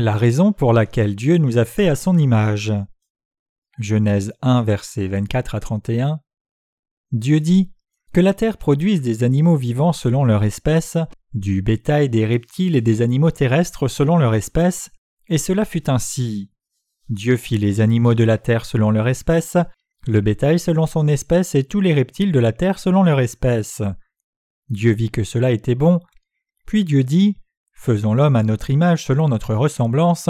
La raison pour laquelle Dieu nous a fait à son image. Genèse 1, versets 24 à 31. Dieu dit Que la terre produise des animaux vivants selon leur espèce, du bétail, des reptiles et des animaux terrestres selon leur espèce, et cela fut ainsi. Dieu fit les animaux de la terre selon leur espèce, le bétail selon son espèce et tous les reptiles de la terre selon leur espèce. Dieu vit que cela était bon, puis Dieu dit Faisons l'homme à notre image selon notre ressemblance,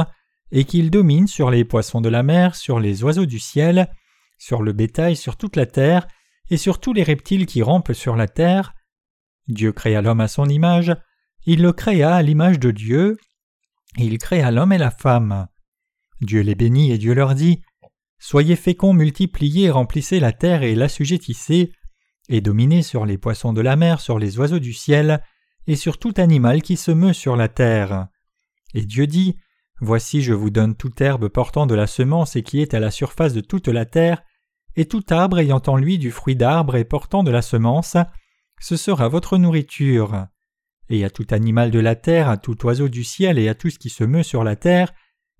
et qu'il domine sur les poissons de la mer, sur les oiseaux du ciel, sur le bétail, sur toute la terre, et sur tous les reptiles qui rampent sur la terre. Dieu créa l'homme à son image, il le créa à l'image de Dieu, il créa l'homme et la femme. Dieu les bénit et Dieu leur dit Soyez féconds, multipliez, remplissez la terre et l'assujettissez, et dominez sur les poissons de la mer, sur les oiseaux du ciel, et sur tout animal qui se meut sur la terre. Et Dieu dit Voici je vous donne toute herbe portant de la semence et qui est à la surface de toute la terre, et tout arbre ayant en lui du fruit d'arbre et portant de la semence, ce sera votre nourriture. Et à tout animal de la terre, à tout oiseau du ciel et à tout ce qui se meut sur la terre,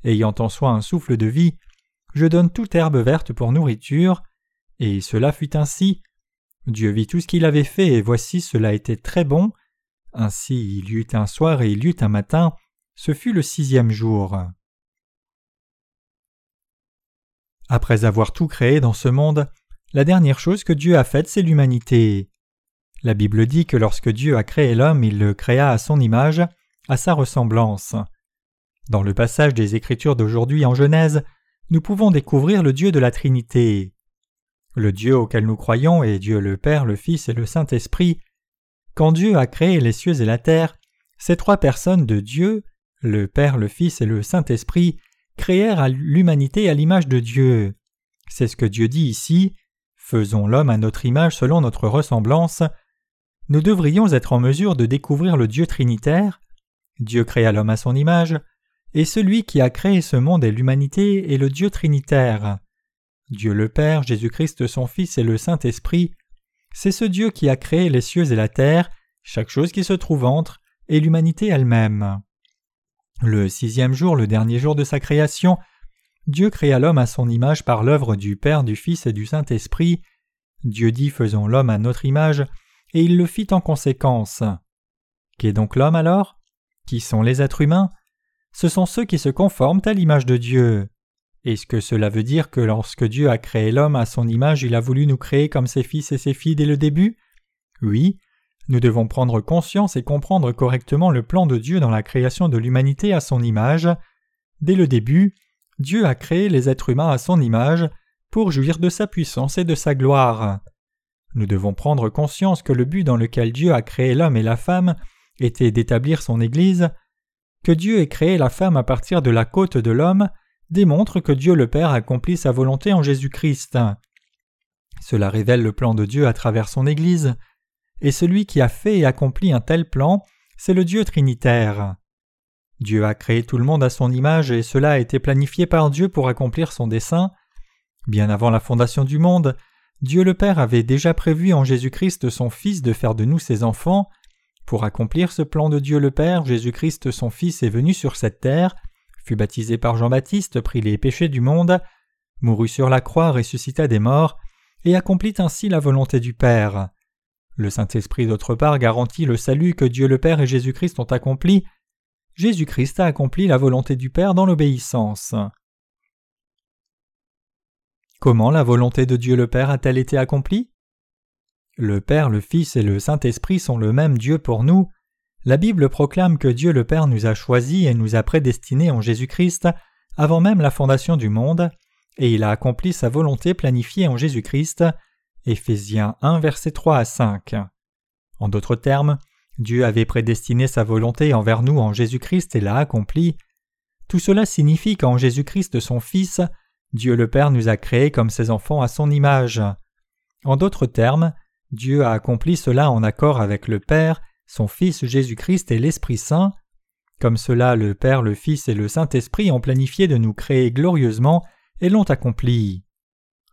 ayant en soi un souffle de vie, je donne toute herbe verte pour nourriture. Et cela fut ainsi. Dieu vit tout ce qu'il avait fait, et voici cela était très bon. Ainsi il y eut un soir et il y eut un matin, ce fut le sixième jour. Après avoir tout créé dans ce monde, la dernière chose que Dieu a faite, c'est l'humanité. La Bible dit que lorsque Dieu a créé l'homme, il le créa à son image, à sa ressemblance. Dans le passage des Écritures d'aujourd'hui en Genèse, nous pouvons découvrir le Dieu de la Trinité. Le Dieu auquel nous croyons est Dieu le Père, le Fils et le Saint-Esprit, quand Dieu a créé les cieux et la terre, ces trois personnes de Dieu, le Père, le Fils et le Saint-Esprit, créèrent l'humanité à l'image de Dieu. C'est ce que Dieu dit ici. Faisons l'homme à notre image selon notre ressemblance. Nous devrions être en mesure de découvrir le Dieu trinitaire. Dieu créa l'homme à son image, et celui qui a créé ce monde et l'humanité est le Dieu trinitaire. Dieu le Père, Jésus-Christ son Fils et le Saint-Esprit c'est ce Dieu qui a créé les cieux et la terre, chaque chose qui se trouve entre, et l'humanité elle-même. Le sixième jour, le dernier jour de sa création, Dieu créa l'homme à son image par l'œuvre du Père, du Fils et du Saint-Esprit. Dieu dit faisons l'homme à notre image, et il le fit en conséquence. Qu'est donc l'homme alors? Qui sont les êtres humains? Ce sont ceux qui se conforment à l'image de Dieu. Est-ce que cela veut dire que lorsque Dieu a créé l'homme à son image, il a voulu nous créer comme ses fils et ses filles dès le début? Oui, nous devons prendre conscience et comprendre correctement le plan de Dieu dans la création de l'humanité à son image. Dès le début, Dieu a créé les êtres humains à son image pour jouir de sa puissance et de sa gloire. Nous devons prendre conscience que le but dans lequel Dieu a créé l'homme et la femme était d'établir son Église, que Dieu ait créé la femme à partir de la côte de l'homme, démontre que Dieu le Père accomplit sa volonté en Jésus-Christ. Cela révèle le plan de Dieu à travers son Église, et celui qui a fait et accompli un tel plan, c'est le Dieu trinitaire. Dieu a créé tout le monde à son image et cela a été planifié par Dieu pour accomplir son dessein. Bien avant la fondation du monde, Dieu le Père avait déjà prévu en Jésus-Christ son Fils de faire de nous ses enfants. Pour accomplir ce plan de Dieu le Père, Jésus-Christ son Fils est venu sur cette terre, fut baptisé par Jean-Baptiste, prit les péchés du monde, mourut sur la croix, ressuscita des morts, et accomplit ainsi la volonté du Père. Le Saint-Esprit d'autre part garantit le salut que Dieu le Père et Jésus-Christ ont accompli. Jésus-Christ a accompli la volonté du Père dans l'obéissance. Comment la volonté de Dieu le Père a-t-elle été accomplie? Le Père, le Fils et le Saint-Esprit sont le même Dieu pour nous, la Bible proclame que Dieu le Père nous a choisis et nous a prédestinés en Jésus-Christ avant même la fondation du monde, et il a accompli sa volonté planifiée en Jésus-Christ. Éphésiens 1, versets 3 à 5. En d'autres termes, Dieu avait prédestiné sa volonté envers nous en Jésus-Christ et l'a accompli. Tout cela signifie qu'en Jésus-Christ son Fils, Dieu le Père nous a créés comme ses enfants à son image. En d'autres termes, Dieu a accompli cela en accord avec le Père son Fils Jésus-Christ et l'Esprit Saint. Comme cela, le Père, le Fils et le Saint-Esprit ont planifié de nous créer glorieusement et l'ont accompli.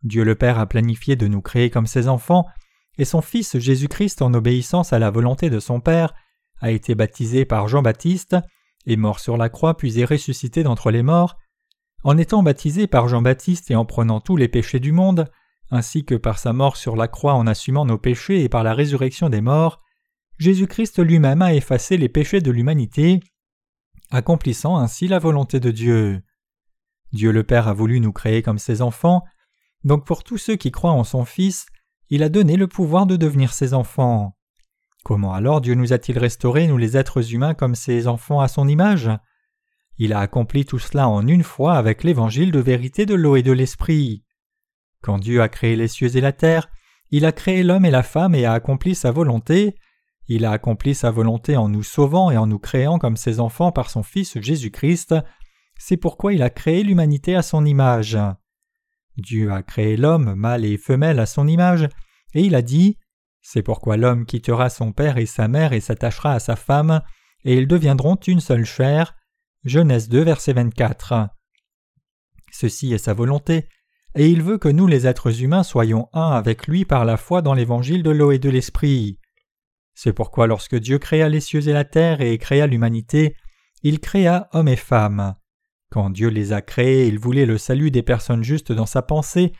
Dieu le Père a planifié de nous créer comme ses enfants, et son Fils Jésus-Christ, en obéissance à la volonté de son Père, a été baptisé par Jean-Baptiste est mort sur la croix puis est ressuscité d'entre les morts, en étant baptisé par Jean-Baptiste et en prenant tous les péchés du monde, ainsi que par sa mort sur la croix en assumant nos péchés et par la résurrection des morts, Jésus-Christ lui-même a effacé les péchés de l'humanité, accomplissant ainsi la volonté de Dieu. Dieu le Père a voulu nous créer comme ses enfants, donc pour tous ceux qui croient en son Fils, il a donné le pouvoir de devenir ses enfants. Comment alors Dieu nous a-t-il restaurés, nous les êtres humains, comme ses enfants à son image? Il a accompli tout cela en une fois avec l'évangile de vérité de l'eau et de l'esprit. Quand Dieu a créé les cieux et la terre, il a créé l'homme et la femme et a accompli sa volonté. Il a accompli sa volonté en nous sauvant et en nous créant comme ses enfants par son Fils Jésus-Christ. C'est pourquoi il a créé l'humanité à son image. Dieu a créé l'homme, mâle et femelle, à son image, et il a dit C'est pourquoi l'homme quittera son père et sa mère et s'attachera à sa femme, et ils deviendront une seule chair. Genèse 2, verset 24. Ceci est sa volonté, et il veut que nous les êtres humains soyons un avec lui par la foi dans l'évangile de l'eau et de l'esprit. C'est pourquoi lorsque Dieu créa les cieux et la terre et créa l'humanité, il créa hommes et femmes. Quand Dieu les a créés, il voulait le salut des personnes justes dans sa pensée,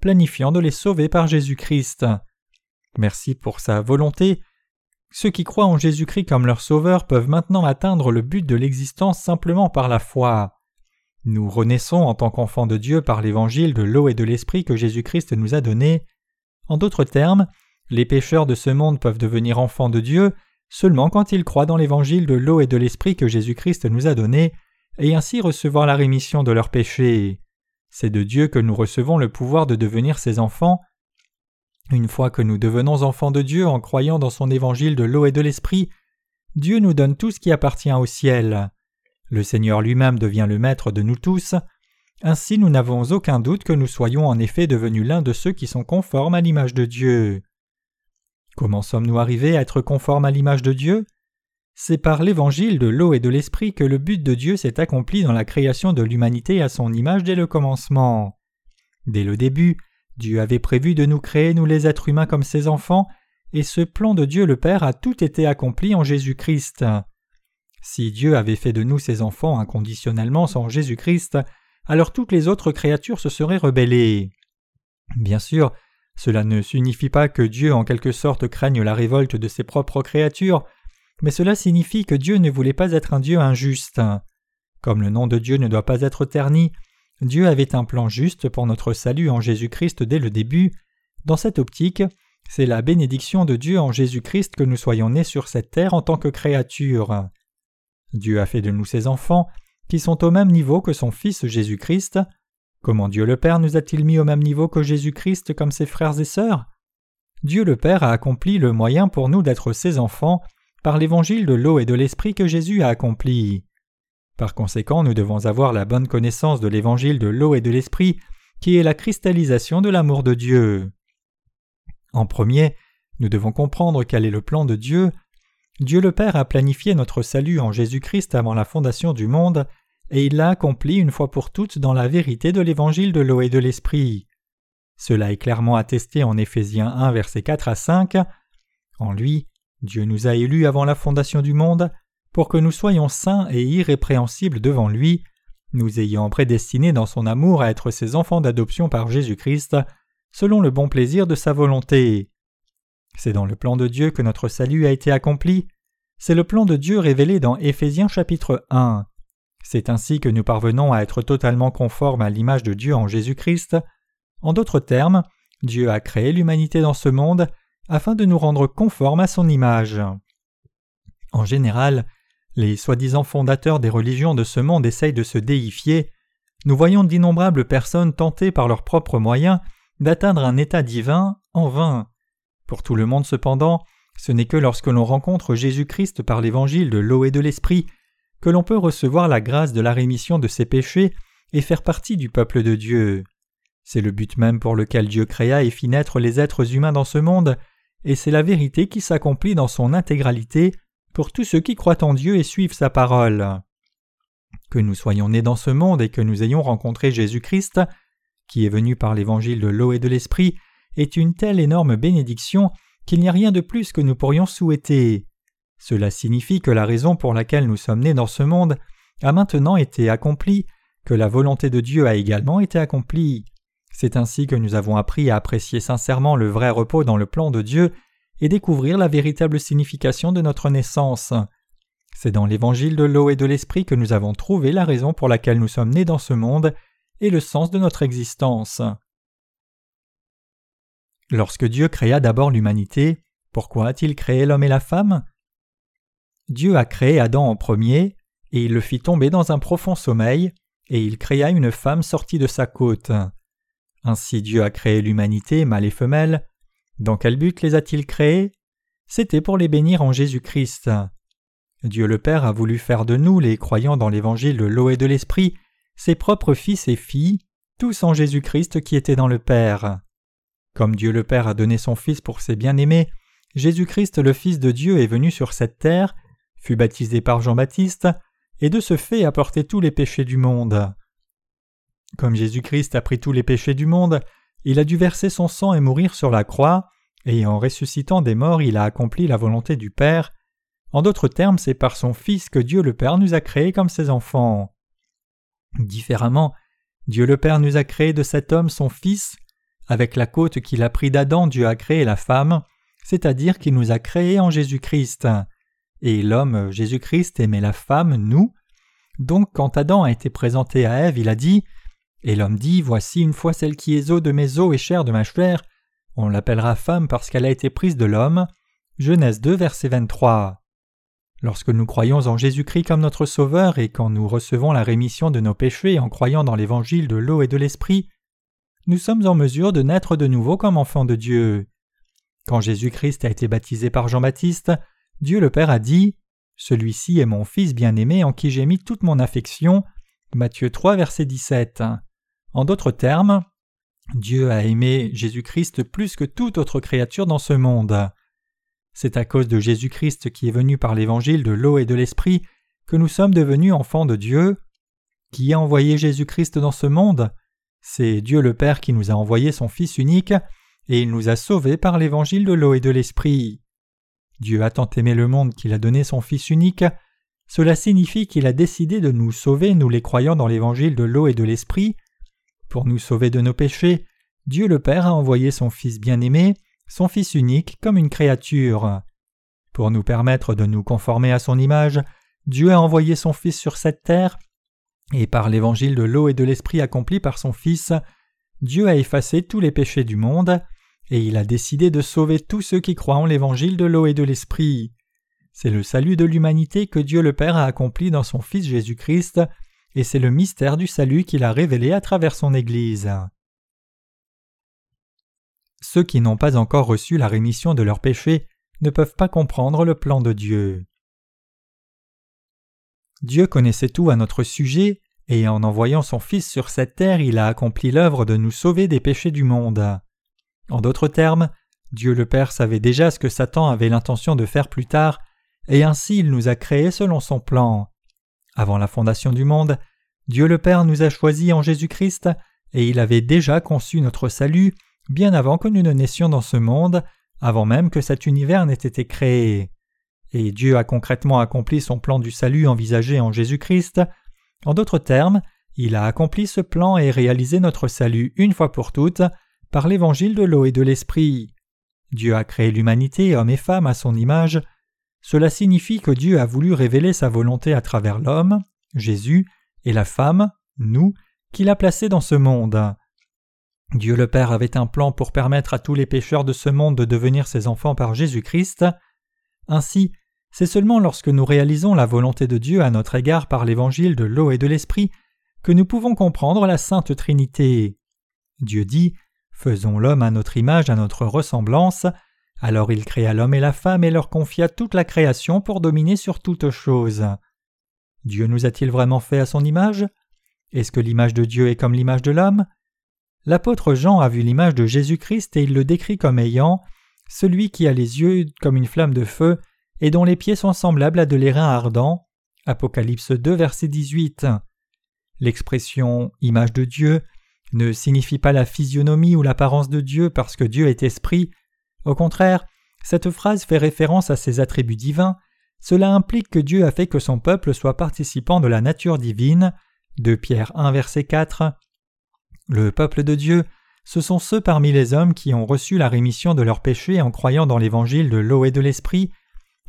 planifiant de les sauver par Jésus-Christ. Merci pour sa volonté. Ceux qui croient en Jésus-Christ comme leur sauveur peuvent maintenant atteindre le but de l'existence simplement par la foi. Nous renaissons en tant qu'enfants de Dieu par l'évangile de l'eau et de l'esprit que Jésus-Christ nous a donné. En d'autres termes, les pécheurs de ce monde peuvent devenir enfants de Dieu seulement quand ils croient dans l'évangile de l'eau et de l'esprit que Jésus-Christ nous a donné, et ainsi recevoir la rémission de leurs péchés. C'est de Dieu que nous recevons le pouvoir de devenir ses enfants. Une fois que nous devenons enfants de Dieu en croyant dans son évangile de l'eau et de l'esprit, Dieu nous donne tout ce qui appartient au ciel. Le Seigneur lui-même devient le maître de nous tous. Ainsi nous n'avons aucun doute que nous soyons en effet devenus l'un de ceux qui sont conformes à l'image de Dieu. Comment sommes-nous arrivés à être conformes à l'image de Dieu? C'est par l'évangile de l'eau et de l'esprit que le but de Dieu s'est accompli dans la création de l'humanité à son image dès le commencement. Dès le début, Dieu avait prévu de nous créer, nous les êtres humains, comme ses enfants, et ce plan de Dieu le Père a tout été accompli en Jésus-Christ. Si Dieu avait fait de nous ses enfants inconditionnellement sans Jésus-Christ, alors toutes les autres créatures se seraient rebellées. Bien sûr, cela ne signifie pas que Dieu en quelque sorte craigne la révolte de ses propres créatures, mais cela signifie que Dieu ne voulait pas être un Dieu injuste. Comme le nom de Dieu ne doit pas être terni, Dieu avait un plan juste pour notre salut en Jésus-Christ dès le début. Dans cette optique, c'est la bénédiction de Dieu en Jésus-Christ que nous soyons nés sur cette terre en tant que créatures. Dieu a fait de nous ses enfants, qui sont au même niveau que son Fils Jésus-Christ. Comment Dieu le Père nous a-t-il mis au même niveau que Jésus-Christ comme ses frères et sœurs? Dieu le Père a accompli le moyen pour nous d'être ses enfants par l'évangile de l'eau et de l'esprit que Jésus a accompli. Par conséquent, nous devons avoir la bonne connaissance de l'évangile de l'eau et de l'esprit, qui est la cristallisation de l'amour de Dieu. En premier, nous devons comprendre quel est le plan de Dieu, Dieu le Père a planifié notre salut en Jésus-Christ avant la fondation du monde, et il l'a accompli une fois pour toutes dans la vérité de l'évangile de l'eau et de l'esprit. Cela est clairement attesté en Éphésiens 1 versets 4 à 5. En lui, Dieu nous a élus avant la fondation du monde pour que nous soyons saints et irrépréhensibles devant lui, nous ayant prédestinés dans son amour à être ses enfants d'adoption par Jésus-Christ, selon le bon plaisir de sa volonté. C'est dans le plan de Dieu que notre salut a été accompli. C'est le plan de Dieu révélé dans Éphésiens chapitre 1. C'est ainsi que nous parvenons à être totalement conformes à l'image de Dieu en Jésus-Christ. En d'autres termes, Dieu a créé l'humanité dans ce monde afin de nous rendre conformes à son image. En général, les soi-disant fondateurs des religions de ce monde essayent de se déifier. Nous voyons d'innombrables personnes tentées par leurs propres moyens d'atteindre un état divin en vain. Pour tout le monde cependant, ce n'est que lorsque l'on rencontre Jésus-Christ par l'évangile de l'eau et de l'esprit que l'on peut recevoir la grâce de la rémission de ses péchés et faire partie du peuple de Dieu. C'est le but même pour lequel Dieu créa et fit naître les êtres humains dans ce monde, et c'est la vérité qui s'accomplit dans son intégralité pour tous ceux qui croient en Dieu et suivent sa parole. Que nous soyons nés dans ce monde et que nous ayons rencontré Jésus-Christ, qui est venu par l'évangile de l'eau et de l'esprit, est une telle énorme bénédiction qu'il n'y a rien de plus que nous pourrions souhaiter. Cela signifie que la raison pour laquelle nous sommes nés dans ce monde a maintenant été accomplie, que la volonté de Dieu a également été accomplie. C'est ainsi que nous avons appris à apprécier sincèrement le vrai repos dans le plan de Dieu et découvrir la véritable signification de notre naissance. C'est dans l'évangile de l'eau et de l'esprit que nous avons trouvé la raison pour laquelle nous sommes nés dans ce monde et le sens de notre existence. Lorsque Dieu créa d'abord l'humanité, pourquoi a-t-il créé l'homme et la femme? Dieu a créé Adam en premier, et il le fit tomber dans un profond sommeil, et il créa une femme sortie de sa côte. Ainsi Dieu a créé l'humanité, mâle et femelle. Dans quel but les a-t-il créés? C'était pour les bénir en Jésus-Christ. Dieu le Père a voulu faire de nous, les croyants dans l'évangile de l'eau et de l'esprit, ses propres fils et filles, tous en Jésus-Christ qui étaient dans le Père. Comme Dieu le Père a donné son Fils pour ses bien-aimés, Jésus-Christ le Fils de Dieu est venu sur cette terre, fut baptisé par Jean-Baptiste, et de ce fait a tous les péchés du monde. Comme Jésus-Christ a pris tous les péchés du monde, il a dû verser son sang et mourir sur la croix, et en ressuscitant des morts il a accompli la volonté du Père, en d'autres termes, c'est par son Fils que Dieu le Père nous a créés comme ses enfants. Différemment, Dieu le Père nous a créés de cet homme son Fils. Avec la côte qu'il a pris d'Adam, Dieu a créé la femme, c'est-à-dire qu'il nous a créés en Jésus-Christ. Et l'homme, Jésus-Christ, aimait la femme, nous. Donc quand Adam a été présenté à Ève, il a dit Et l'homme dit Voici une fois celle qui est os de mes os et chair de ma chair. On l'appellera femme parce qu'elle a été prise de l'homme. Genèse 2, verset 23. Lorsque nous croyons en Jésus-Christ comme notre Sauveur et quand nous recevons la rémission de nos péchés en croyant dans l'évangile de l'eau et de l'Esprit, nous sommes en mesure de naître de nouveau comme enfants de Dieu. Quand Jésus-Christ a été baptisé par Jean-Baptiste, Dieu le Père a dit Celui-ci est mon Fils bien-aimé en qui j'ai mis toute mon affection. Matthieu 3, verset 17. En d'autres termes, Dieu a aimé Jésus-Christ plus que toute autre créature dans ce monde. C'est à cause de Jésus-Christ qui est venu par l'évangile de l'eau et de l'esprit que nous sommes devenus enfants de Dieu. Qui a envoyé Jésus-Christ dans ce monde? C'est Dieu le Père qui nous a envoyé son Fils unique, et il nous a sauvés par l'évangile de l'eau et de l'esprit. Dieu a tant aimé le monde qu'il a donné son Fils unique, cela signifie qu'il a décidé de nous sauver, nous les croyants dans l'évangile de l'eau et de l'esprit. Pour nous sauver de nos péchés, Dieu le Père a envoyé son Fils bien-aimé, son Fils unique comme une créature. Pour nous permettre de nous conformer à son image, Dieu a envoyé son Fils sur cette terre, et par l'évangile de l'eau et de l'esprit accompli par son Fils, Dieu a effacé tous les péchés du monde, et il a décidé de sauver tous ceux qui croient en l'évangile de l'eau et de l'esprit. C'est le salut de l'humanité que Dieu le Père a accompli dans son Fils Jésus-Christ, et c'est le mystère du salut qu'il a révélé à travers son Église. Ceux qui n'ont pas encore reçu la rémission de leurs péchés ne peuvent pas comprendre le plan de Dieu. Dieu connaissait tout à notre sujet, et en envoyant son Fils sur cette terre, il a accompli l'œuvre de nous sauver des péchés du monde. En d'autres termes, Dieu le Père savait déjà ce que Satan avait l'intention de faire plus tard, et ainsi il nous a créés selon son plan. Avant la fondation du monde, Dieu le Père nous a choisis en Jésus-Christ, et il avait déjà conçu notre salut bien avant que nous ne naissions dans ce monde, avant même que cet univers n'ait été créé. Et Dieu a concrètement accompli son plan du salut envisagé en Jésus-Christ. En d'autres termes, il a accompli ce plan et réalisé notre salut une fois pour toutes par l'évangile de l'eau et de l'esprit. Dieu a créé l'humanité, homme et femme, à son image. Cela signifie que Dieu a voulu révéler sa volonté à travers l'homme, Jésus, et la femme, nous, qu'il a placés dans ce monde. Dieu le Père avait un plan pour permettre à tous les pécheurs de ce monde de devenir ses enfants par Jésus-Christ. Ainsi, c'est seulement lorsque nous réalisons la volonté de Dieu à notre égard par l'évangile de l'eau et de l'esprit que nous pouvons comprendre la Sainte Trinité. Dieu dit Faisons l'homme à notre image, à notre ressemblance. Alors il créa l'homme et la femme et leur confia toute la création pour dominer sur toutes choses. Dieu nous a-t-il vraiment fait à son image? Est-ce que l'image de Dieu est comme l'image de l'homme? L'apôtre Jean a vu l'image de Jésus-Christ et il le décrit comme ayant celui qui a les yeux comme une flamme de feu et dont les pieds sont semblables à de l'airain ardent. Apocalypse 2, verset 18. L'expression image de Dieu ne signifie pas la physionomie ou l'apparence de Dieu parce que Dieu est esprit. Au contraire, cette phrase fait référence à ses attributs divins, cela implique que Dieu a fait que son peuple soit participant de la nature divine. De Pierre 1 verset 4. Le peuple de Dieu, ce sont ceux parmi les hommes qui ont reçu la rémission de leurs péchés en croyant dans l'évangile de l'eau et de l'esprit.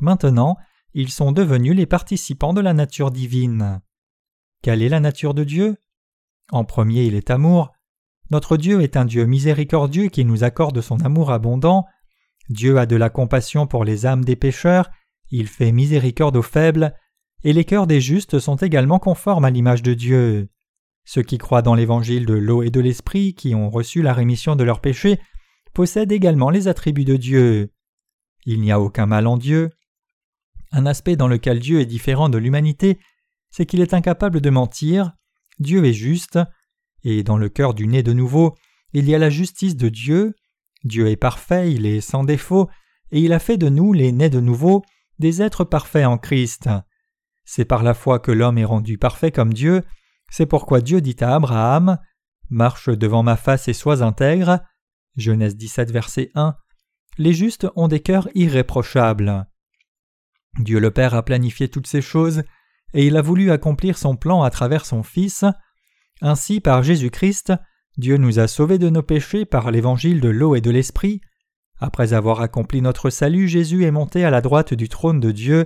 Maintenant, ils sont devenus les participants de la nature divine. Quelle est la nature de Dieu? En premier, il est amour. Notre Dieu est un Dieu miséricordieux qui nous accorde son amour abondant. Dieu a de la compassion pour les âmes des pécheurs, il fait miséricorde aux faibles, et les cœurs des justes sont également conformes à l'image de Dieu. Ceux qui croient dans l'évangile de l'eau et de l'esprit, qui ont reçu la rémission de leurs péchés, possèdent également les attributs de Dieu. Il n'y a aucun mal en Dieu. Un aspect dans lequel Dieu est différent de l'humanité, c'est qu'il est incapable de mentir, Dieu est juste, et dans le cœur du né de nouveau, il y a la justice de Dieu, Dieu est parfait, il est sans défaut, et il a fait de nous, les nés de nouveau, des êtres parfaits en Christ. C'est par la foi que l'homme est rendu parfait comme Dieu, c'est pourquoi Dieu dit à Abraham Marche devant ma face et sois intègre. Genèse 17, verset 1. Les justes ont des cœurs irréprochables. Dieu le Père a planifié toutes ces choses, et il a voulu accomplir son plan à travers son Fils. Ainsi, par Jésus-Christ, Dieu nous a sauvés de nos péchés par l'évangile de l'eau et de l'esprit, après avoir accompli notre salut, Jésus est monté à la droite du trône de Dieu,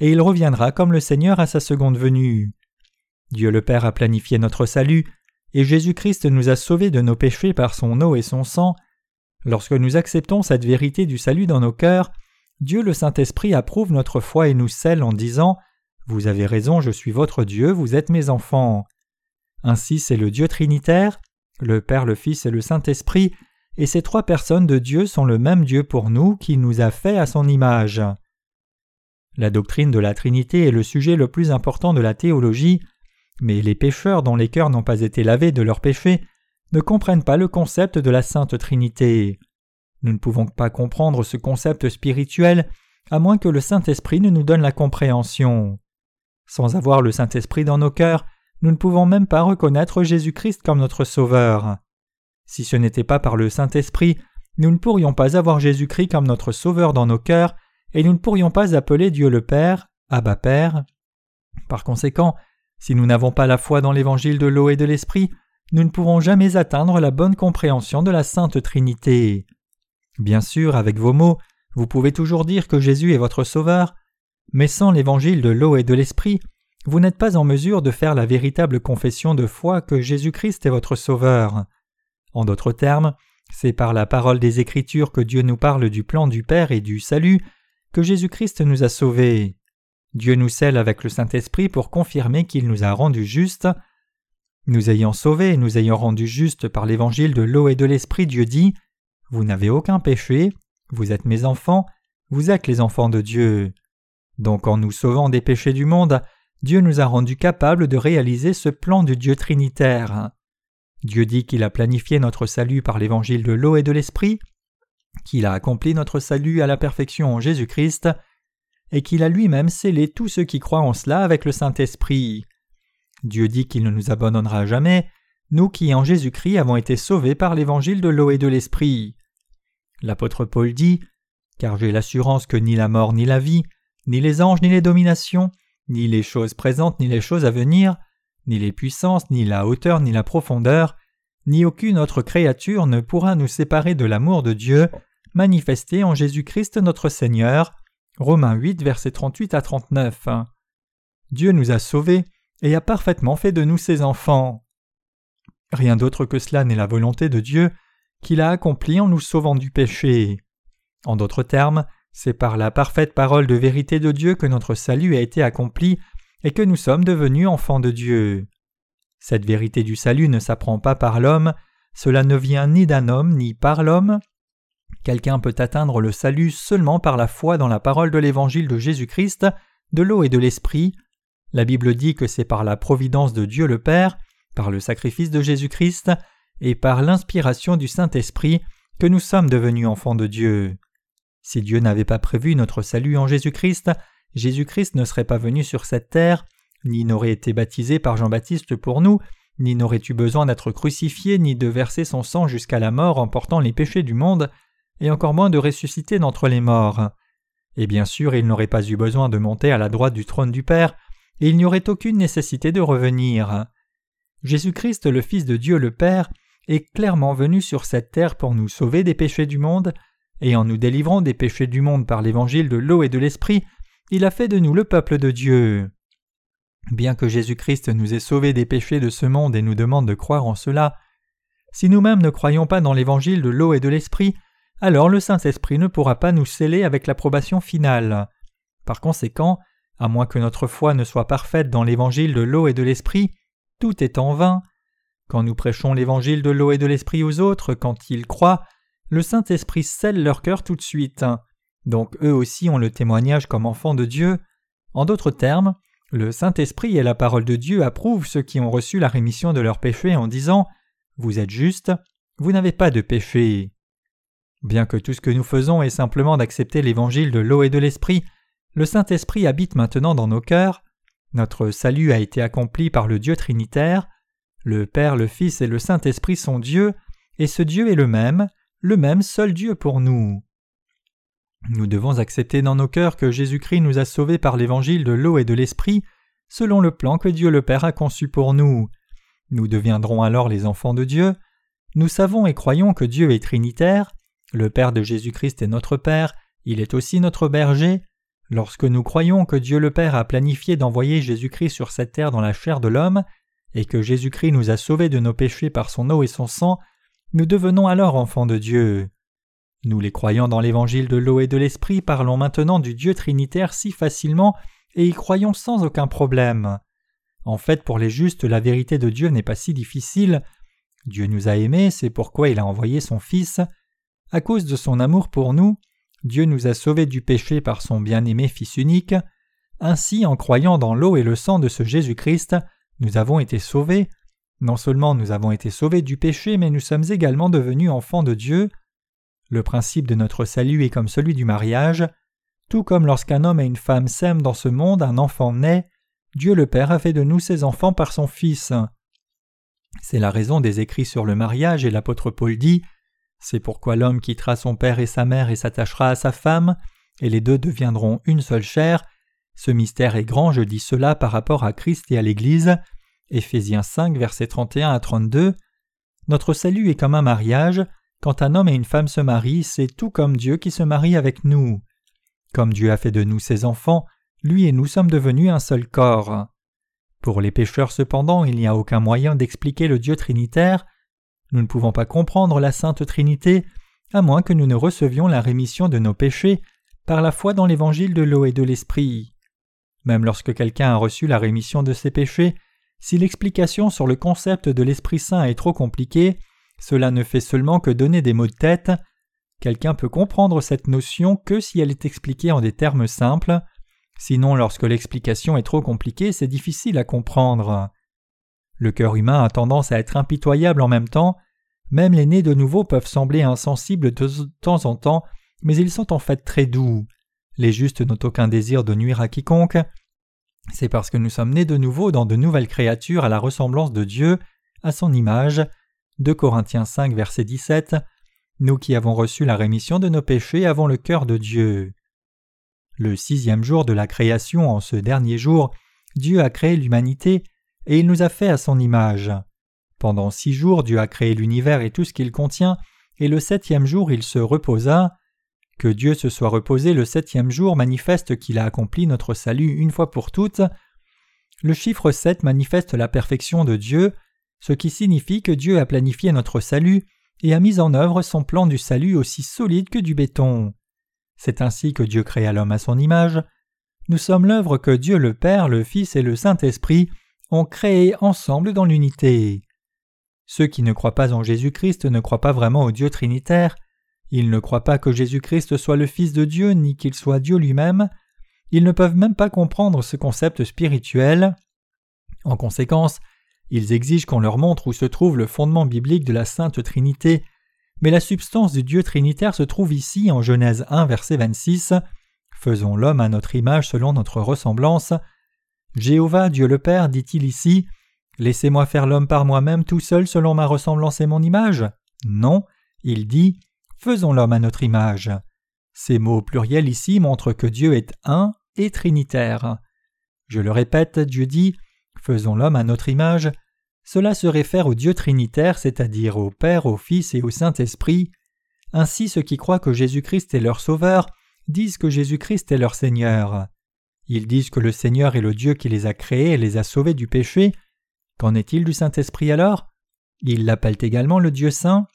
et il reviendra comme le Seigneur à sa seconde venue. Dieu le Père a planifié notre salut, et Jésus-Christ nous a sauvés de nos péchés par son eau et son sang. Lorsque nous acceptons cette vérité du salut dans nos cœurs, Dieu le Saint-Esprit approuve notre foi et nous scelle en disant Vous avez raison, je suis votre Dieu, vous êtes mes enfants. Ainsi c'est le Dieu Trinitaire, le Père, le Fils et le Saint-Esprit et ces trois personnes de Dieu sont le même Dieu pour nous qui nous a fait à son image. La doctrine de la Trinité est le sujet le plus important de la théologie, mais les pécheurs dont les cœurs n'ont pas été lavés de leurs péchés ne comprennent pas le concept de la Sainte Trinité. Nous ne pouvons pas comprendre ce concept spirituel à moins que le Saint-Esprit ne nous donne la compréhension. Sans avoir le Saint-Esprit dans nos cœurs, nous ne pouvons même pas reconnaître Jésus-Christ comme notre Sauveur. Si ce n'était pas par le Saint-Esprit, nous ne pourrions pas avoir Jésus-Christ comme notre Sauveur dans nos cœurs, et nous ne pourrions pas appeler Dieu le Père, Abba Père. Par conséquent, si nous n'avons pas la foi dans l'évangile de l'eau et de l'esprit, nous ne pourrons jamais atteindre la bonne compréhension de la Sainte Trinité. Bien sûr, avec vos mots, vous pouvez toujours dire que Jésus est votre Sauveur, mais sans l'évangile de l'eau et de l'esprit, vous n'êtes pas en mesure de faire la véritable confession de foi que Jésus-Christ est votre Sauveur. En d'autres termes, c'est par la parole des Écritures que Dieu nous parle du plan du Père et du salut que Jésus-Christ nous a sauvés. Dieu nous scelle avec le Saint-Esprit pour confirmer qu'il nous a rendus justes. Nous ayant sauvés nous ayant rendus justes par l'évangile de l'eau et de l'Esprit, Dieu dit Vous n'avez aucun péché, vous êtes mes enfants, vous êtes les enfants de Dieu. Donc en nous sauvant des péchés du monde, Dieu nous a rendus capables de réaliser ce plan du Dieu Trinitaire. Dieu dit qu'il a planifié notre salut par l'évangile de l'eau et de l'esprit, qu'il a accompli notre salut à la perfection en Jésus-Christ, et qu'il a lui-même scellé tous ceux qui croient en cela avec le Saint-Esprit. Dieu dit qu'il ne nous abandonnera jamais, nous qui en Jésus-Christ avons été sauvés par l'évangile de l'eau et de l'esprit. L'apôtre Paul dit Car j'ai l'assurance que ni la mort ni la vie, ni les anges ni les dominations, ni les choses présentes ni les choses à venir, ni les puissances, ni la hauteur, ni la profondeur, ni aucune autre créature ne pourra nous séparer de l'amour de Dieu, manifesté en Jésus-Christ notre Seigneur. Romains 8, versets 38 à 39. Dieu nous a sauvés et a parfaitement fait de nous ses enfants. Rien d'autre que cela n'est la volonté de Dieu qu'il a accompli en nous sauvant du péché. En d'autres termes, c'est par la parfaite parole de vérité de Dieu que notre salut a été accompli et que nous sommes devenus enfants de Dieu. Cette vérité du salut ne s'apprend pas par l'homme, cela ne vient ni d'un homme ni par l'homme. Quelqu'un peut atteindre le salut seulement par la foi dans la parole de l'évangile de Jésus-Christ, de l'eau et de l'esprit. La Bible dit que c'est par la providence de Dieu le Père, par le sacrifice de Jésus-Christ et par l'inspiration du Saint-Esprit que nous sommes devenus enfants de Dieu. Si Dieu n'avait pas prévu notre salut en Jésus-Christ, Jésus-Christ ne serait pas venu sur cette terre, ni n'aurait été baptisé par Jean-Baptiste pour nous, ni n'aurait eu besoin d'être crucifié, ni de verser son sang jusqu'à la mort en portant les péchés du monde, et encore moins de ressusciter d'entre les morts. et bien sûr il n'aurait pas eu besoin de monter à la droite du trône du Père, et il n'y aurait aucune nécessité de revenir. Jésus-Christ, le Fils de Dieu le Père, est clairement venu sur cette terre pour nous sauver des péchés du monde, et en nous délivrant des péchés du monde par l'évangile de l'eau et de l'esprit, il a fait de nous le peuple de Dieu. Bien que Jésus-Christ nous ait sauvés des péchés de ce monde et nous demande de croire en cela, si nous-mêmes ne croyons pas dans l'évangile de l'eau et de l'esprit, alors le Saint-Esprit ne pourra pas nous sceller avec l'approbation finale. Par conséquent, à moins que notre foi ne soit parfaite dans l'évangile de l'eau et de l'esprit, tout est en vain. Quand nous prêchons l'évangile de l'eau et de l'esprit aux autres, quand ils croient, le Saint-Esprit scelle leur cœur tout de suite. Donc eux aussi ont le témoignage comme enfants de Dieu. En d'autres termes, le Saint-Esprit et la parole de Dieu approuvent ceux qui ont reçu la rémission de leurs péchés en disant Vous êtes justes, vous n'avez pas de péché. Bien que tout ce que nous faisons est simplement d'accepter l'évangile de l'eau et de l'esprit, le Saint-Esprit habite maintenant dans nos cœurs. Notre salut a été accompli par le Dieu Trinitaire. Le Père, le Fils et le Saint-Esprit sont Dieu, et ce Dieu est le même, le même seul Dieu pour nous. Nous devons accepter dans nos cœurs que Jésus-Christ nous a sauvés par l'évangile de l'eau et de l'esprit, selon le plan que Dieu le Père a conçu pour nous. Nous deviendrons alors les enfants de Dieu. Nous savons et croyons que Dieu est trinitaire. Le Père de Jésus-Christ est notre Père, il est aussi notre berger. Lorsque nous croyons que Dieu le Père a planifié d'envoyer Jésus-Christ sur cette terre dans la chair de l'homme, et que Jésus-Christ nous a sauvés de nos péchés par son eau et son sang, nous devenons alors enfants de Dieu. Nous les croyants dans l'évangile de l'eau et de l'esprit parlons maintenant du Dieu trinitaire si facilement et y croyons sans aucun problème. En fait, pour les justes, la vérité de Dieu n'est pas si difficile. Dieu nous a aimés, c'est pourquoi il a envoyé son Fils. À cause de son amour pour nous, Dieu nous a sauvés du péché par son bien-aimé Fils unique. Ainsi, en croyant dans l'eau et le sang de ce Jésus-Christ, nous avons été sauvés. Non seulement nous avons été sauvés du péché, mais nous sommes également devenus enfants de Dieu. Le principe de notre salut est comme celui du mariage. Tout comme lorsqu'un homme et une femme s'aiment dans ce monde, un enfant naît, Dieu le Père a fait de nous ses enfants par son Fils. C'est la raison des écrits sur le mariage et l'apôtre Paul dit C'est pourquoi l'homme quittera son père et sa mère et s'attachera à sa femme, et les deux deviendront une seule chair. Ce mystère est grand, je dis cela par rapport à Christ et à l'Église. Éphésiens 5, versets 31 à 32. Notre salut est comme un mariage, quand un homme et une femme se marient, c'est tout comme Dieu qui se marie avec nous. Comme Dieu a fait de nous ses enfants, lui et nous sommes devenus un seul corps. Pour les pécheurs cependant, il n'y a aucun moyen d'expliquer le Dieu trinitaire. Nous ne pouvons pas comprendre la Sainte Trinité, à moins que nous ne recevions la rémission de nos péchés par la foi dans l'évangile de l'eau et de l'esprit. Même lorsque quelqu'un a reçu la rémission de ses péchés, si l'explication sur le concept de l'Esprit Saint est trop compliquée, cela ne fait seulement que donner des mots de tête. Quelqu'un peut comprendre cette notion que si elle est expliquée en des termes simples. Sinon, lorsque l'explication est trop compliquée, c'est difficile à comprendre. Le cœur humain a tendance à être impitoyable en même temps. Même les nés de nouveau peuvent sembler insensibles de temps en temps, mais ils sont en fait très doux. Les justes n'ont aucun désir de nuire à quiconque. C'est parce que nous sommes nés de nouveau dans de nouvelles créatures à la ressemblance de Dieu, à son image, 2 Corinthiens 5, verset 17 Nous qui avons reçu la rémission de nos péchés avons le cœur de Dieu. Le sixième jour de la création, en ce dernier jour, Dieu a créé l'humanité et il nous a fait à son image. Pendant six jours, Dieu a créé l'univers et tout ce qu'il contient, et le septième jour, il se reposa. Que Dieu se soit reposé le septième jour manifeste qu'il a accompli notre salut une fois pour toutes. Le chiffre 7 manifeste la perfection de Dieu, ce qui signifie que Dieu a planifié notre salut et a mis en œuvre son plan du salut aussi solide que du béton. C'est ainsi que Dieu créa l'homme à son image. Nous sommes l'œuvre que Dieu le Père, le Fils et le Saint-Esprit ont créée ensemble dans l'unité. Ceux qui ne croient pas en Jésus-Christ ne croient pas vraiment au Dieu trinitaire, ils ne croient pas que Jésus-Christ soit le Fils de Dieu ni qu'il soit Dieu lui-même, ils ne peuvent même pas comprendre ce concept spirituel. En conséquence, ils exigent qu'on leur montre où se trouve le fondement biblique de la Sainte Trinité, mais la substance du Dieu Trinitaire se trouve ici en Genèse 1 verset 26. Faisons l'homme à notre image selon notre ressemblance. Jéhovah, Dieu le Père, dit-il ici Laissez-moi faire l'homme par moi-même tout seul selon ma ressemblance et mon image Non, il dit Faisons l'homme à notre image. Ces mots pluriels ici montrent que Dieu est un et trinitaire. Je le répète, Dieu dit Faisons l'homme à notre image. Cela se réfère au Dieu trinitaire, c'est-à-dire au Père, au Fils et au Saint-Esprit. Ainsi ceux qui croient que Jésus-Christ est leur Sauveur disent que Jésus-Christ est leur Seigneur. Ils disent que le Seigneur est le Dieu qui les a créés et les a sauvés du péché. Qu'en est-il du Saint-Esprit alors? Ils l'appellent également le Dieu saint.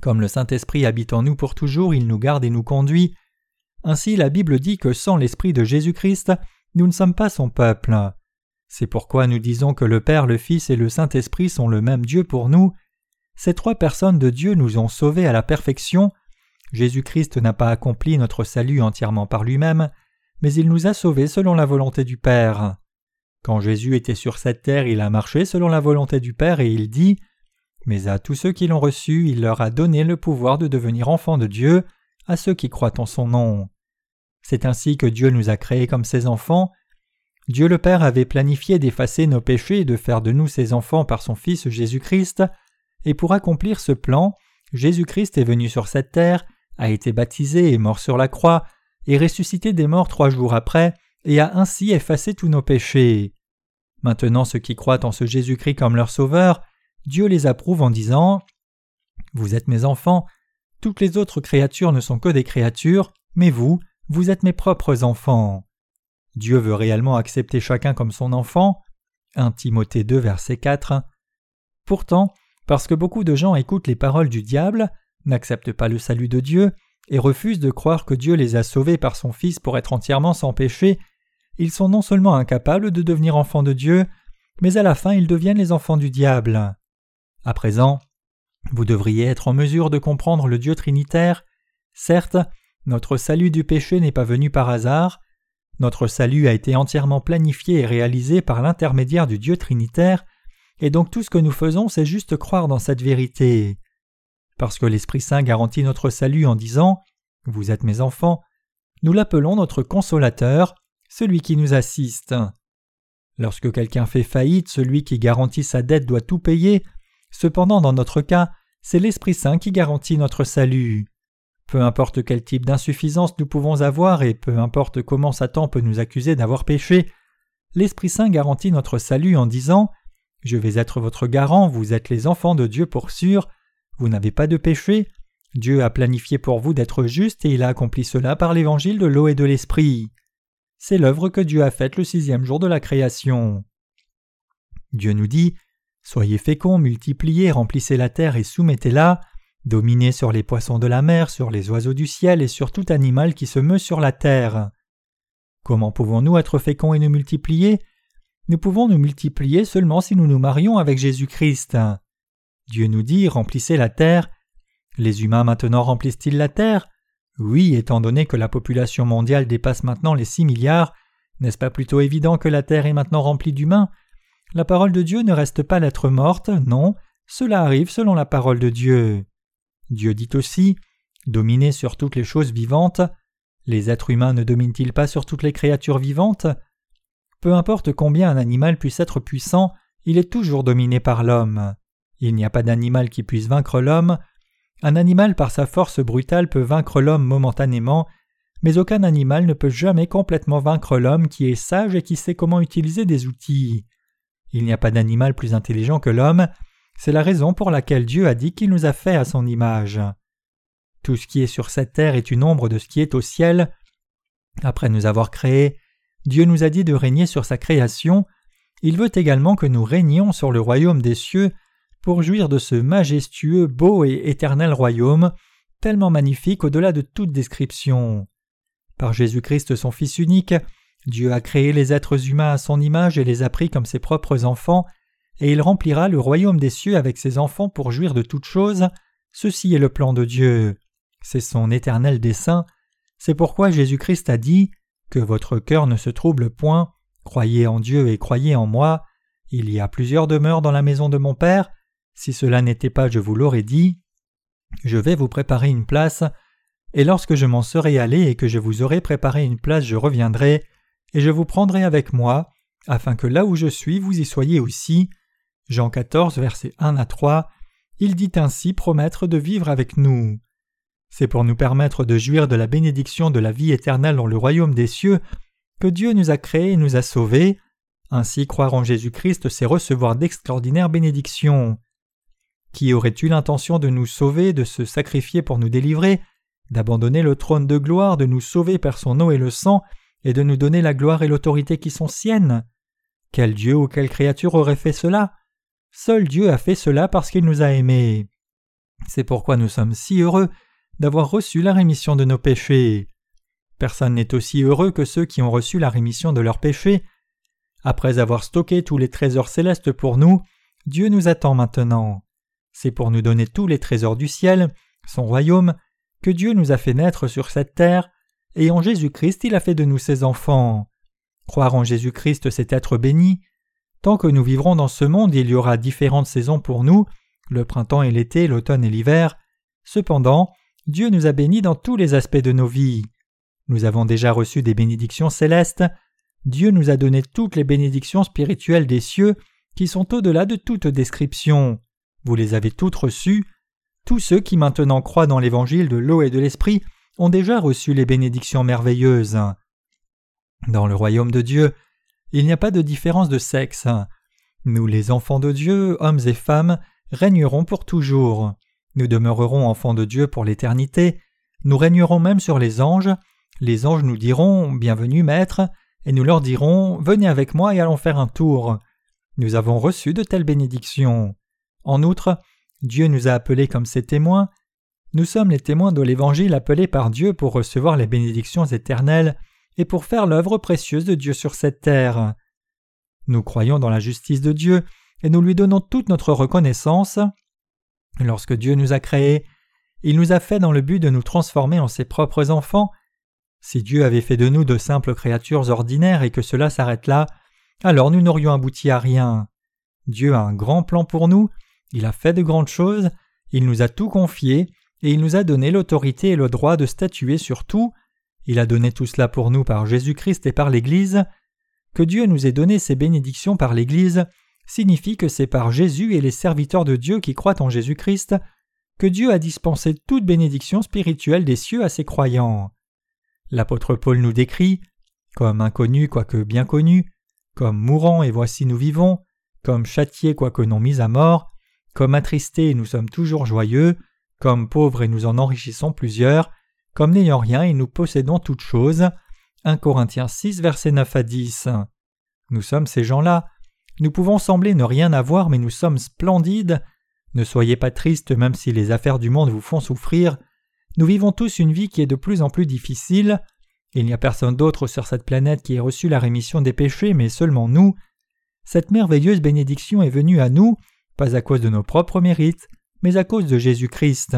Comme le Saint-Esprit habite en nous pour toujours, il nous garde et nous conduit. Ainsi la Bible dit que sans l'Esprit de Jésus-Christ, nous ne sommes pas son peuple. C'est pourquoi nous disons que le Père, le Fils et le Saint-Esprit sont le même Dieu pour nous. Ces trois personnes de Dieu nous ont sauvés à la perfection. Jésus-Christ n'a pas accompli notre salut entièrement par lui-même, mais il nous a sauvés selon la volonté du Père. Quand Jésus était sur cette terre, il a marché selon la volonté du Père et il dit Mais à tous ceux qui l'ont reçu, il leur a donné le pouvoir de devenir enfants de Dieu, à ceux qui croient en son nom. C'est ainsi que Dieu nous a créés comme ses enfants. Dieu le Père avait planifié d'effacer nos péchés et de faire de nous ses enfants par son Fils Jésus-Christ, et pour accomplir ce plan, Jésus-Christ est venu sur cette terre, a été baptisé et mort sur la croix, et ressuscité des morts trois jours après, et a ainsi effacé tous nos péchés. Maintenant ceux qui croient en ce Jésus-Christ comme leur Sauveur, Dieu les approuve en disant Vous êtes mes enfants, toutes les autres créatures ne sont que des créatures, mais vous, vous êtes mes propres enfants. Dieu veut réellement accepter chacun comme son enfant. 1 Timothée 2, verset 4. Pourtant, parce que beaucoup de gens écoutent les paroles du diable, n'acceptent pas le salut de Dieu, et refusent de croire que Dieu les a sauvés par son Fils pour être entièrement sans péché, ils sont non seulement incapables de devenir enfants de Dieu, mais à la fin ils deviennent les enfants du diable. À présent, vous devriez être en mesure de comprendre le Dieu trinitaire. Certes, notre salut du péché n'est pas venu par hasard. Notre salut a été entièrement planifié et réalisé par l'intermédiaire du Dieu trinitaire, et donc tout ce que nous faisons, c'est juste croire dans cette vérité. Parce que l'Esprit Saint garantit notre salut en disant Vous êtes mes enfants, nous l'appelons notre consolateur, celui qui nous assiste. Lorsque quelqu'un fait faillite, celui qui garantit sa dette doit tout payer. Cependant, dans notre cas, c'est l'Esprit Saint qui garantit notre salut. Peu importe quel type d'insuffisance nous pouvons avoir et peu importe comment Satan peut nous accuser d'avoir péché, l'Esprit Saint garantit notre salut en disant Je vais être votre garant, vous êtes les enfants de Dieu pour sûr, vous n'avez pas de péché, Dieu a planifié pour vous d'être juste et il a accompli cela par l'évangile de l'eau et de l'esprit. C'est l'œuvre que Dieu a faite le sixième jour de la création. Dieu nous dit Soyez féconds, multipliez, remplissez la terre et soumettez-la, dominez sur les poissons de la mer, sur les oiseaux du ciel et sur tout animal qui se meut sur la terre. Comment pouvons-nous être féconds et nous multiplier? Nous pouvons nous multiplier seulement si nous nous marions avec Jésus-Christ. Dieu nous dit Remplissez la terre. Les humains maintenant remplissent-ils la terre? Oui, étant donné que la population mondiale dépasse maintenant les six milliards, n'est-ce pas plutôt évident que la terre est maintenant remplie d'humains? La parole de Dieu ne reste pas lettre morte, non, cela arrive selon la parole de Dieu. Dieu dit aussi Dominez sur toutes les choses vivantes. Les êtres humains ne dominent-ils pas sur toutes les créatures vivantes? Peu importe combien un animal puisse être puissant, il est toujours dominé par l'homme. Il n'y a pas d'animal qui puisse vaincre l'homme. Un animal par sa force brutale peut vaincre l'homme momentanément, mais aucun animal ne peut jamais complètement vaincre l'homme qui est sage et qui sait comment utiliser des outils. Il n'y a pas d'animal plus intelligent que l'homme, c'est la raison pour laquelle Dieu a dit qu'il nous a fait à son image. Tout ce qui est sur cette terre est une ombre de ce qui est au ciel. Après nous avoir créés, Dieu nous a dit de régner sur sa création. Il veut également que nous régnions sur le royaume des cieux pour jouir de ce majestueux, beau et éternel royaume, tellement magnifique au-delà de toute description. Par Jésus-Christ son Fils unique, Dieu a créé les êtres humains à son image et les a pris comme ses propres enfants, et il remplira le royaume des cieux avec ses enfants pour jouir de toutes choses. Ceci est le plan de Dieu. C'est son éternel dessein. C'est pourquoi Jésus-Christ a dit Que votre cœur ne se trouble point, croyez en Dieu et croyez en moi. Il y a plusieurs demeures dans la maison de mon Père. Si cela n'était pas, je vous l'aurais dit. Je vais vous préparer une place, et lorsque je m'en serai allé et que je vous aurai préparé une place, je reviendrai, et je vous prendrai avec moi, afin que là où je suis, vous y soyez aussi. Jean 14, versets 1 à 3, il dit ainsi promettre de vivre avec nous. C'est pour nous permettre de jouir de la bénédiction de la vie éternelle dans le royaume des cieux que Dieu nous a créés et nous a sauvés. Ainsi croire en Jésus-Christ, c'est recevoir d'extraordinaires bénédictions. Qui aurait eu l'intention de nous sauver, de se sacrifier pour nous délivrer, d'abandonner le trône de gloire, de nous sauver par son eau et le sang, et de nous donner la gloire et l'autorité qui sont siennes Quel Dieu ou quelle créature aurait fait cela? Seul Dieu a fait cela parce qu'il nous a aimés. C'est pourquoi nous sommes si heureux d'avoir reçu la rémission de nos péchés. Personne n'est aussi heureux que ceux qui ont reçu la rémission de leurs péchés. Après avoir stocké tous les trésors célestes pour nous, Dieu nous attend maintenant. C'est pour nous donner tous les trésors du ciel, son royaume, que Dieu nous a fait naître sur cette terre, et en Jésus-Christ il a fait de nous ses enfants. Croire en Jésus-Christ, c'est être béni. Tant que nous vivrons dans ce monde, il y aura différentes saisons pour nous, le printemps et l'été, l'automne et l'hiver. Cependant, Dieu nous a bénis dans tous les aspects de nos vies. Nous avons déjà reçu des bénédictions célestes. Dieu nous a donné toutes les bénédictions spirituelles des cieux qui sont au-delà de toute description. Vous les avez toutes reçues. Tous ceux qui maintenant croient dans l'évangile de l'eau et de l'esprit ont déjà reçu les bénédictions merveilleuses. Dans le royaume de Dieu, il n'y a pas de différence de sexe. Nous, les enfants de Dieu, hommes et femmes, régnerons pour toujours. Nous demeurerons enfants de Dieu pour l'éternité, nous régnerons même sur les anges, les anges nous diront Bienvenue, maître, et nous leur dirons Venez avec moi et allons faire un tour. Nous avons reçu de telles bénédictions. En outre, Dieu nous a appelés comme ses témoins. Nous sommes les témoins de l'Évangile appelés par Dieu pour recevoir les bénédictions éternelles et pour faire l'œuvre précieuse de Dieu sur cette terre. Nous croyons dans la justice de Dieu et nous lui donnons toute notre reconnaissance. Lorsque Dieu nous a créés, il nous a fait dans le but de nous transformer en ses propres enfants. Si Dieu avait fait de nous de simples créatures ordinaires et que cela s'arrête là, alors nous n'aurions abouti à rien. Dieu a un grand plan pour nous, il a fait de grandes choses, il nous a tout confié, et il nous a donné l'autorité et le droit de statuer sur tout. Il a donné tout cela pour nous par Jésus-Christ et par l'Église. Que Dieu nous ait donné ces bénédictions par l'Église signifie que c'est par Jésus et les serviteurs de Dieu qui croient en Jésus-Christ que Dieu a dispensé toute bénédiction spirituelle des cieux à ses croyants. L'apôtre Paul nous décrit comme inconnus quoique bien connus, comme mourants et voici nous vivons, comme châtiés quoique non mis à mort, comme attristés et nous sommes toujours joyeux, comme pauvres et nous en enrichissons plusieurs, comme n'ayant rien et nous possédons toutes choses. 1 Corinthiens 6 versets 9 à 10. Nous sommes ces gens-là, nous pouvons sembler ne rien avoir, mais nous sommes splendides. Ne soyez pas tristes même si les affaires du monde vous font souffrir. Nous vivons tous une vie qui est de plus en plus difficile. Il n'y a personne d'autre sur cette planète qui ait reçu la rémission des péchés, mais seulement nous. Cette merveilleuse bénédiction est venue à nous, pas à cause de nos propres mérites, mais à cause de Jésus-Christ.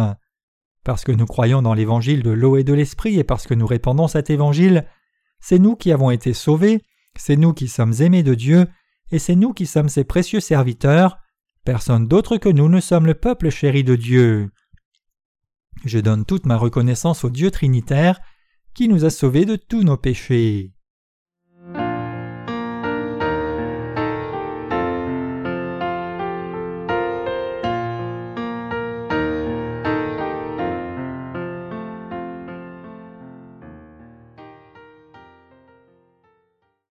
Parce que nous croyons dans l'évangile de l'eau et de l'esprit et parce que nous répandons cet évangile, c'est nous qui avons été sauvés, c'est nous qui sommes aimés de Dieu, et c'est nous qui sommes ses précieux serviteurs. Personne d'autre que nous ne sommes le peuple chéri de Dieu. Je donne toute ma reconnaissance au Dieu Trinitaire qui nous a sauvés de tous nos péchés.